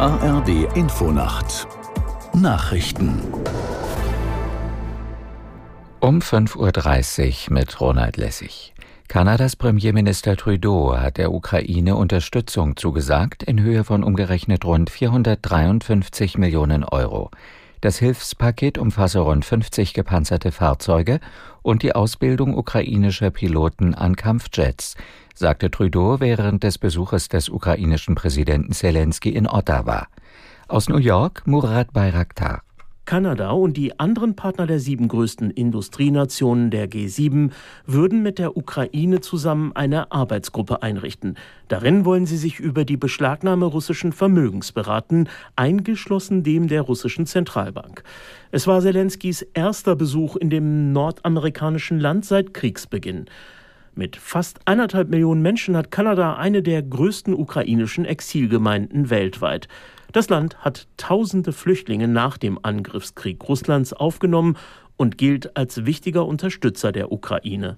ARD Infonacht Nachrichten um 5.30 Uhr mit Ronald Lessig. Kanadas Premierminister Trudeau hat der Ukraine Unterstützung zugesagt in Höhe von umgerechnet rund 453 Millionen Euro. Das Hilfspaket umfasse rund 50 gepanzerte Fahrzeuge und die Ausbildung ukrainischer Piloten an Kampfjets, sagte Trudeau während des Besuches des ukrainischen Präsidenten Zelensky in Ottawa. Aus New York Murat Bayraktar. Kanada und die anderen Partner der sieben größten Industrienationen der G7 würden mit der Ukraine zusammen eine Arbeitsgruppe einrichten. Darin wollen sie sich über die Beschlagnahme russischen Vermögens beraten, eingeschlossen dem der russischen Zentralbank. Es war Zelenskys erster Besuch in dem nordamerikanischen Land seit Kriegsbeginn. Mit fast eineinhalb Millionen Menschen hat Kanada eine der größten ukrainischen Exilgemeinden weltweit. Das Land hat tausende Flüchtlinge nach dem Angriffskrieg Russlands aufgenommen und gilt als wichtiger Unterstützer der Ukraine.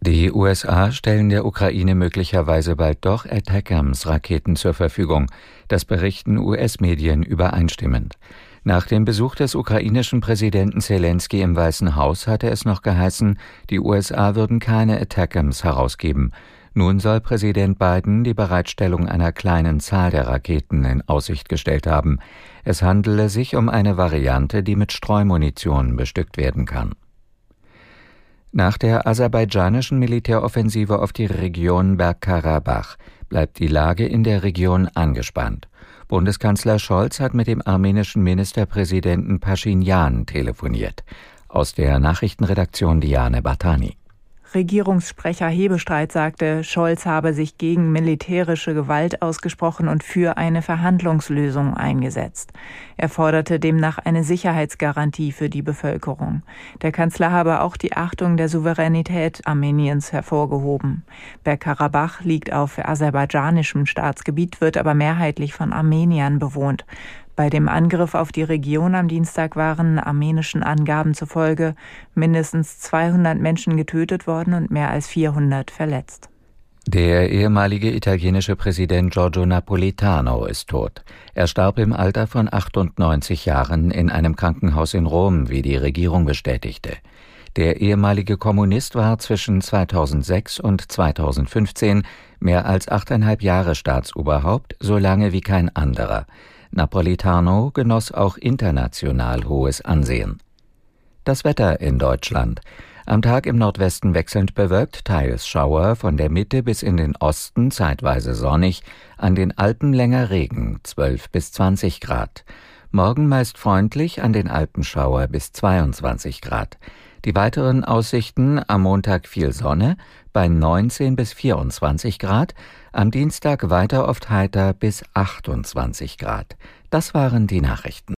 Die USA stellen der Ukraine möglicherweise bald doch Attackams-Raketen zur Verfügung. Das berichten US-Medien übereinstimmend. Nach dem Besuch des ukrainischen Präsidenten Zelensky im Weißen Haus hatte es noch geheißen, die USA würden keine Attackams herausgeben. Nun soll Präsident Biden die Bereitstellung einer kleinen Zahl der Raketen in Aussicht gestellt haben. Es handele sich um eine Variante, die mit Streumunition bestückt werden kann. Nach der aserbaidschanischen Militäroffensive auf die Region Bergkarabach bleibt die Lage in der Region angespannt. Bundeskanzler Scholz hat mit dem armenischen Ministerpräsidenten Pashinyan telefoniert. Aus der Nachrichtenredaktion Diane Batani. Regierungssprecher Hebestreit sagte, Scholz habe sich gegen militärische Gewalt ausgesprochen und für eine Verhandlungslösung eingesetzt. Er forderte demnach eine Sicherheitsgarantie für die Bevölkerung. Der Kanzler habe auch die Achtung der Souveränität Armeniens hervorgehoben. Bergkarabach liegt auf aserbaidschanischem Staatsgebiet, wird aber mehrheitlich von Armeniern bewohnt. Bei dem Angriff auf die Region am Dienstag waren armenischen Angaben zufolge mindestens 200 Menschen getötet worden und mehr als 400 verletzt. Der ehemalige italienische Präsident Giorgio Napolitano ist tot. Er starb im Alter von 98 Jahren in einem Krankenhaus in Rom, wie die Regierung bestätigte. Der ehemalige Kommunist war zwischen 2006 und 2015 mehr als achteinhalb Jahre Staatsoberhaupt, so lange wie kein anderer. Napolitano genoss auch international hohes Ansehen. Das Wetter in Deutschland. Am Tag im Nordwesten wechselnd bewölkt, teils Schauer, von der Mitte bis in den Osten zeitweise sonnig, an den Alpen länger Regen, 12 bis 20 Grad. Morgen meist freundlich, an den Alpen Schauer bis 22 Grad. Die weiteren Aussichten am Montag viel Sonne bei 19 bis 24 Grad, am Dienstag weiter oft heiter bis 28 Grad. Das waren die Nachrichten.